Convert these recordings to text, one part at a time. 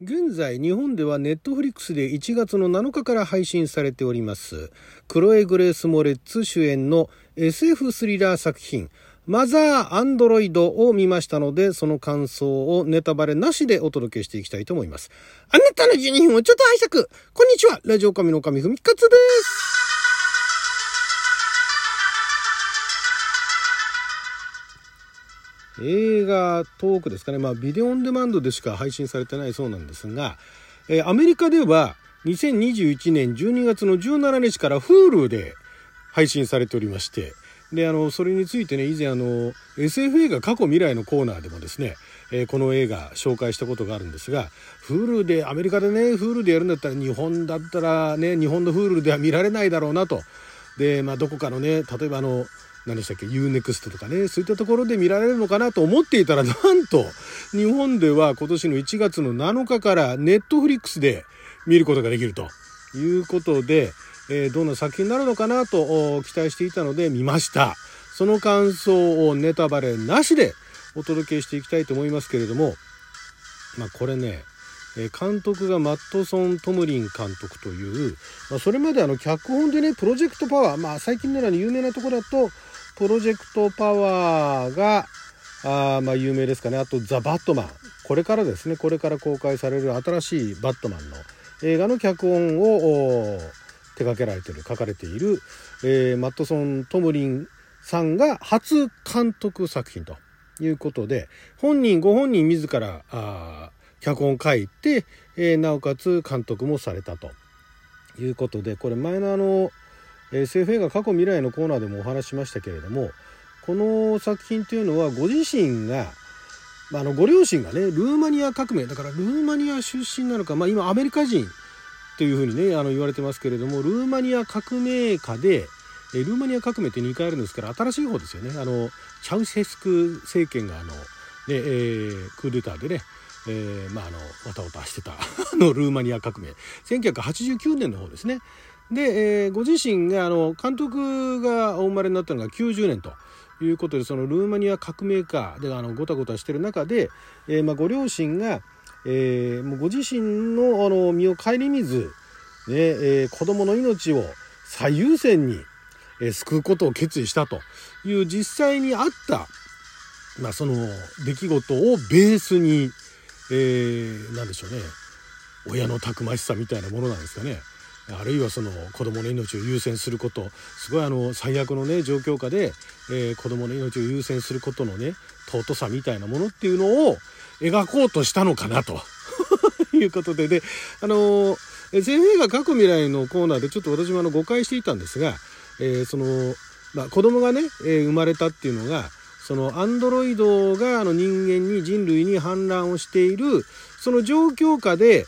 現在日本ではネットフリックスで1月の7日から配信されております。クロエ・グレース・モレッツ主演の SF スリラー作品マザー・アンドロイドを見ましたのでその感想をネタバレなしでお届けしていきたいと思います。あなたの12分をちょっと拝借。こんにちは。ラジオ神の神ふみかつです。映画トークですかね、まあ、ビデオオンデマンドでしか配信されてないそうなんですが、えー、アメリカでは2021年12月の17日から Hulu で配信されておりまして、で、あの、それについてね、以前あの、SF 映画過去未来のコーナーでもですね、えー、この映画紹介したことがあるんですが、Hulu で、アメリカでね、Hulu でやるんだったら、日本だったらね、日本の Hulu では見られないだろうなと。で、まあ、どこかのね、例えばあの、何でしたっけ？UNEXT とかね。そういったところで見られるのかなと思っていたらなんと日本では今年の1月の7日からネットフリックスで見ることができるということで、えー、どんな作品になるのかなと期待していたので見ました。その感想をネタバレなしでお届けしていきたいと思いますけれどもまあこれね監督がマットソン・トムリン監督という、まあ、それまであの脚本でねプロジェクトパワー、まあ、最近なら有名なとこだとプロジェクトパワーがあまあ有名ですかね。あとザ・バットマン。これからですね。これから公開される新しいバットマンの映画の脚本を手掛けられてる書かれている、えー、マットソン・トムリンさんが初監督作品ということで本人ご本人自らあ脚本書いて、えー、なおかつ監督もされたということでこれ前のあの SF 映画過去未来のコーナーでもお話しましたけれどもこの作品というのはご自身があのご両親がねルーマニア革命だからルーマニア出身なのか、まあ、今アメリカ人というふうにねあの言われてますけれどもルーマニア革命家でルーマニア革命って2回あるんですから新しい方ですよね。あのチャウシェスク政権があの、ねえー、クーデターでねえー、まああのわたわたしてたのルーマニア革命。1989年の方ですね。で、えー、ご自身があの監督がお生まれになったのが90年ということでそのルーマニア革命家であのごたごたしてる中で、えーまあ、ご両親が、えー、もうご自身のあの身を顧みず、ねえー、子供の命を最優先に、えー、救うことを決意したという実際にあった、まあ、その出来事をベースに、えー、何でしょうね親のたくましさみたいなものなんですかね。あるいはその子どもの命を優先することすごいあの最悪のね状況下で、えー、子どもの命を優先することのね尊さみたいなものっていうのを描こうとしたのかなと。いうことでであの SF 映画過去未来のコーナーでちょっと私もあの誤解していたんですが、えー、その、まあ、子供がね、えー、生まれたっていうのがそのアンドロイドがあの人間に人類に反乱をしているその状況下で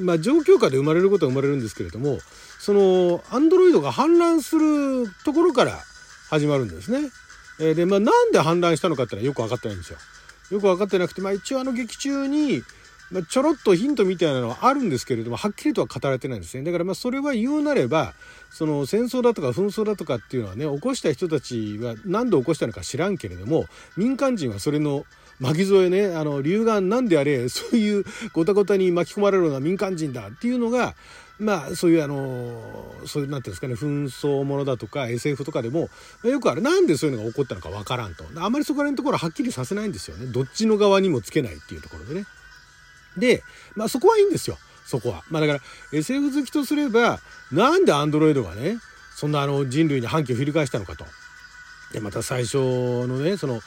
まあ、状況下で生まれることは生まれるんですけれどもそのアンドロイドが氾濫するところから始まるんですね。えー、で、まあ、なんで氾濫したのかっていうのはよく分かってないんですよ。よく分かってなくて、まあ、一応あの劇中に、まあ、ちょろっとヒントみたいなのはあるんですけれどもはっきりとは語られてないんですねだからまあそれは言うなればその戦争だとか紛争だとかっていうのはね起こした人たちは何で起こしたのか知らんけれども民間人はそれの巻き添えねあの龍眼なんであれそういうごたごたに巻き込まれるのは民間人だっていうのがまあそういうあのそういうなんていうんですかね紛争ものだとか SF とかでもよくあれなんでそういうのが起こったのかわからんと。あんまりそこら辺のところははっきりさせないんですよね。どっちの側にもつけないっていうところでね。でまあそこはいいんですよ。そこは。まあだから SF 好きとすればなんでアンドロイドがねそんなあの人類に反旗を翻したのかと。でまた最初のねその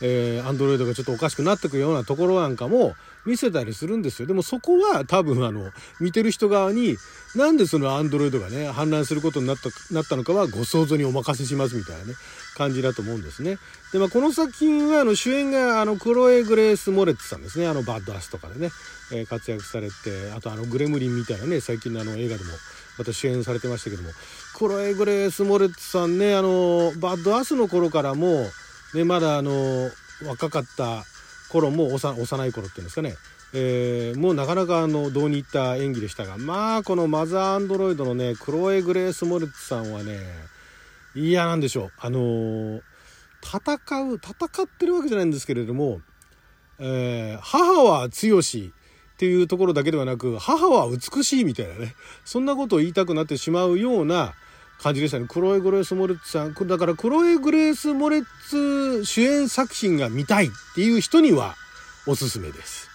えー、アンドロイドがちょっとおかしくなってくるようなところなんかも見せたりするんですよ。でもそこは多分あの、見てる人側に、なんでそのアンドロイドがね、氾濫することになった、なったのかはご想像にお任せしますみたいなね、感じだと思うんですね。で、まあこの作品はあの主演があの、クロエ・グレース・モレッツさんですね。あの、バッドアスとかでね、えー、活躍されて、あとあの、グレムリンみたいなね、最近のあの映画でも、また主演されてましたけども、クロエ・グレース・モレッツさんね、あの、バッドアスの頃からも、ね、まだあの、若かった頃も幼い頃っていうんですかね、えー、もうなかなかあのうにいった演技でしたがまあこのマザーアンドロイドのねクロエ・グレース・モルツさんはねいやなんでしょう。あのー、戦う戦ってるわけじゃないんですけれども、えー、母は強しっていうところだけではなく、母は美しいみたいなね、そんなことを言いたくなってしまうような感じでしたね。クロエ・グレース・モレッツさん。だから、クロエ・グレース・モレッツ主演作品が見たいっていう人にはおすすめです。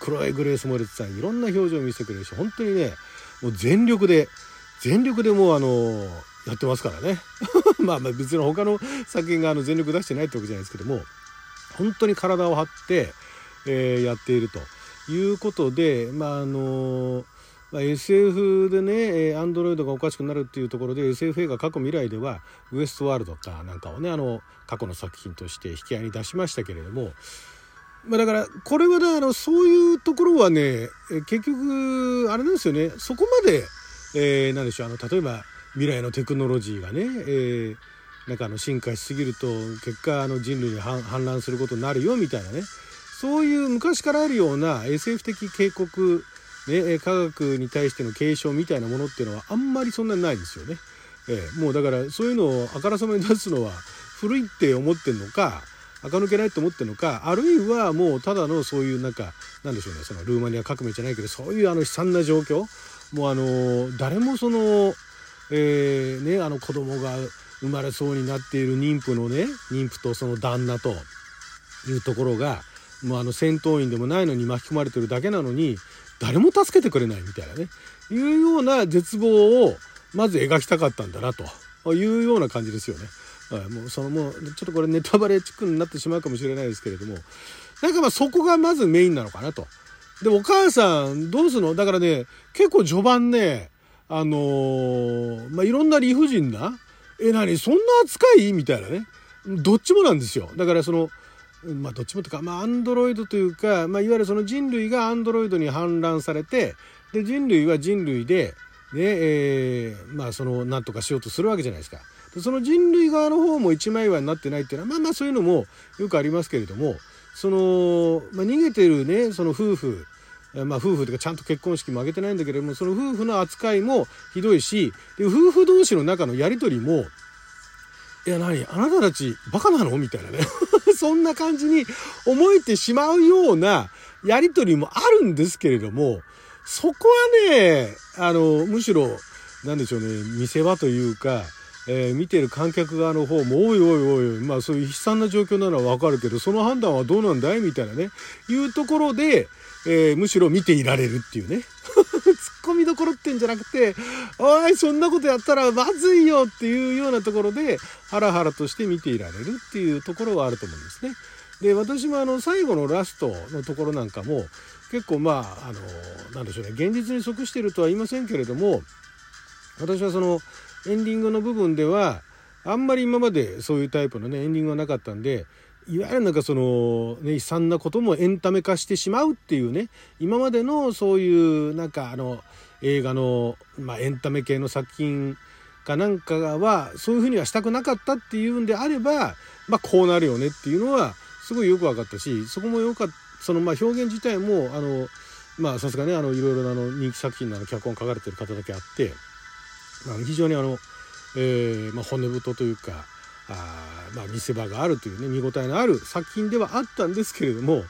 クロエ・グレース・モレッツさん、いろんな表情を見せてくれるし、本当にね、もう全力で、全力でもうあの、やってますからね。まあまあ別に他の作品があの全力出してないってわけじゃないですけども、本当に体を張って、えー、やっていると。いうことで、まああのまあ、SF でね、アンドロイドがおかしくなるっていうところで SF 映画過去未来ではウエストワールドかなんかをねあの過去の作品として引き合いに出しましたけれども、まあ、だからこれはだあのそういうところはね結局あれなんですよね。そこまで、えー、何でしょうあの例えば未来のテクノロジーがね、えー、なんかあの進化しすぎると結果あの人類に反乱することになるよみたいなね。そういう昔からあるような SF 的警告、ね、科学に対しての警鐘みたいなものっていうのはあんまりそんなにないんですよね。えー、もうだからそういうのをあからさまに出すのは古いって思ってんのか垢抜けないと思ってるのかあるいはもうただのそういうなんかなんでしょうねそのルーマニア革命じゃないけどそういうあの悲惨な状況もうあの誰もその、えー、ねあの子供が生まれそうになっている妊婦のね妊婦とその旦那というところがもうあの戦闘員でもないのに巻き込まれてるだけなのに誰も助けてくれないみたいなね。いうような絶望をまず描きたかったんだなと。いうような感じですよね。はい、もうそのもうちょっとこれネタバレチックになってしまうかもしれないですけれども。なんかまあそこがまずメインなのかなと。でお母さんどうすんの？だからね結構序盤ねあのー、まあいろんな理不尽なえ何？そんな扱い？みたいなね。どっちもなんですよ。だからそのまあどっちもとかまあアンドロイドというか、まあ、いわゆるその人類がアンドロイドに反乱されてで人類は人類でねえー、まあその何とかしようとするわけじゃないですか。でその人類側の方も一枚岩になってないっていうのはまあまあそういうのもよくありますけれどもその、まあ、逃げてるねその夫婦まあ夫婦というかちゃんと結婚式も挙げてないんだけれどもその夫婦の扱いもひどいしで夫婦同士の中のやり取りもいや何あなたたちバカなの？みたいなね。そんな感じに思えてしまうようなやりとりもあるんですけれども、そこはね、あの、むしろ、なんでしょうね、見せ場というか、えー、見てる観客側の方も、おいおいおい、まあそういう悲惨な状況なのはわかるけど、その判断はどうなんだい？みたいなね、いうところで、えー、むしろ見ていられるっていうね。ツッコミどころってんじゃなくて、おい、そんなことやったらまずいよっていうようなところで、ハラハラとして見ていられるっていうところはあると思うんですね。で、私もあの、最後のラストのところなんかも、結構まあ、あの、なんでしょうね、現実に即してるとは言いませんけれども、私はその、エンディングの部分では、あんまり今までそういうタイプのね、エンディングはなかったんで、いわゆるなんかその、ね、悲惨なこともエンタメ化してしまうっていうね今までのそういうなんかあの映画の、まあ、エンタメ系の作品かなんかはそういうふうにはしたくなかったっていうんであれば、まあ、こうなるよねっていうのはすごいよく分かったしそこもよかったそのまあ表現自体もあのまあさすがねあのいろいろなの人気作品の脚本書かれてる方だけあって、まあ、非常にあの、えーまあ、骨太というかあまあ、見せ場があるというね見応えのある作品ではあったんですけれども、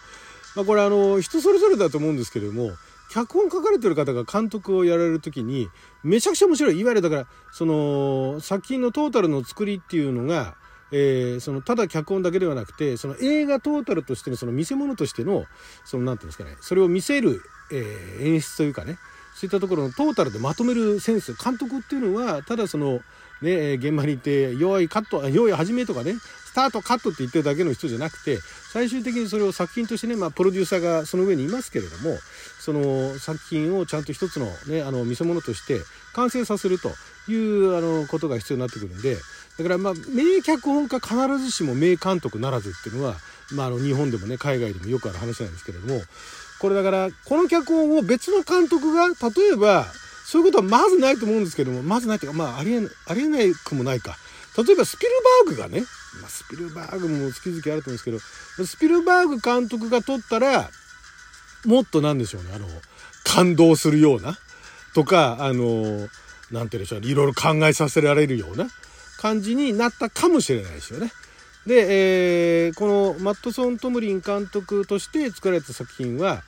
まあ、これあの人それぞれだと思うんですけれども脚本書かれてる方が監督をやられる時にめちゃくちゃ面白い。いわゆるだからその作品のトータルの作りっていうのが、えー、そのただ脚本だけではなくてその映画トータルとしてのその見せ物としてのその何て言うんですかねそれを見せる、えー、演出というかねそういったところのトータルでまとめるセンス監督っていうのはただそのね、現場に行って、用意カット、用意始めとかね、スタートカットって言ってるだけの人じゃなくて、最終的にそれを作品としてね、まあ、プロデューサーがその上にいますけれども、その作品をちゃんと一つのね、あの、見せ物として完成させるという、あの、ことが必要になってくるんで、だからまあ、名脚本家必ずしも名監督ならずっていうのは、まあ、あの、日本でもね、海外でもよくある話なんですけれども、これだから、この脚本を別の監督が、例えば、そういうことはまずないと思うんですけども、まずないというか、まあ、ありえありえないくもないか。例えば、スピルバーグがね、まあ、スピルバーグも好き好きあると思うんですけど、スピルバーグ監督が撮ったら、もっとなんでしょうね、あの、感動するような、とか、あの、なんて言うんでしょうね、いろいろ考えさせられるような感じになったかもしれないですよね。で、えー、このマットソン・トムリン監督として作られた作品は、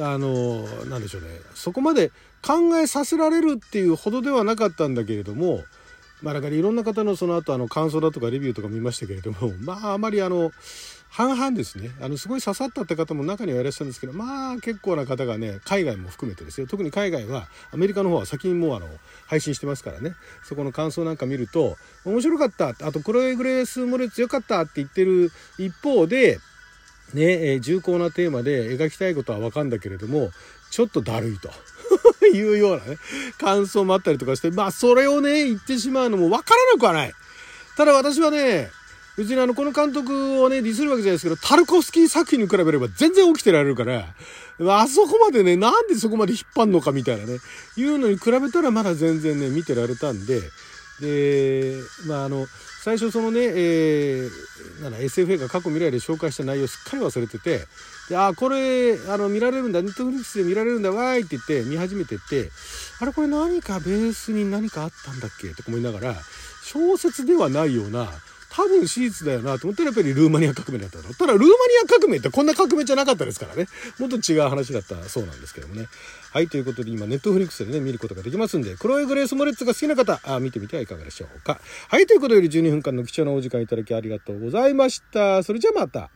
あのなんでしょうねそこまで考えさせられるっていうほどではなかったんだけれどもまあだからいろんな方のその後あの感想だとかレビューとか見ましたけれども まああまりあの半々ですね。あのすごい刺さったって方も中にはいらっしゃるんですけどまあ結構な方がね海外も含めてですよ。特に海外はアメリカの方は先にもうあの配信してますからね。そこの感想なんか見ると面白かった。あとクロエ・グレース・モレツよかったって言ってる一方でね、えー、重厚なテーマで描きたいことは分かんだけれどもちょっとだるいと。いうようなね感想もあったりとかしてまあそれをね言ってしまうのも分からなくはない。ただ私はね別にあの、この監督をね、ディスるわけじゃないですけど、タルコフスキー作品に比べれば全然起きてられるから、あそこまでね、なんでそこまで引っ張んのかみたいなね、いうのに比べたらまだ全然ね、見てられたんで、で、まああの、最初そのね、えー、なんだ、SF 映画過去未来で紹介した内容すっかり忘れてて、で、あ、これ、あの、見られるんだ、ネットフリックスで見られるんだ、わーいって言って見始めてって、あれこれ何かベースに何かあったんだっけ？とか思いながら、小説ではないような、多分史実だよなと思ったらやっぱりルーマニア革命だったの。ただルーマニア革命ってこんな革命じゃなかったですからね。もっと違う話だったそうなんですけどもね。はい、ということで今ネットフリックスでね、見ることができますんで、クロエ・グレース・モレッツが好きな方、あ見てみてはいかがでしょうか。はい、ということで12分間の貴重なお時間いただきありがとうございました。それじゃあまた。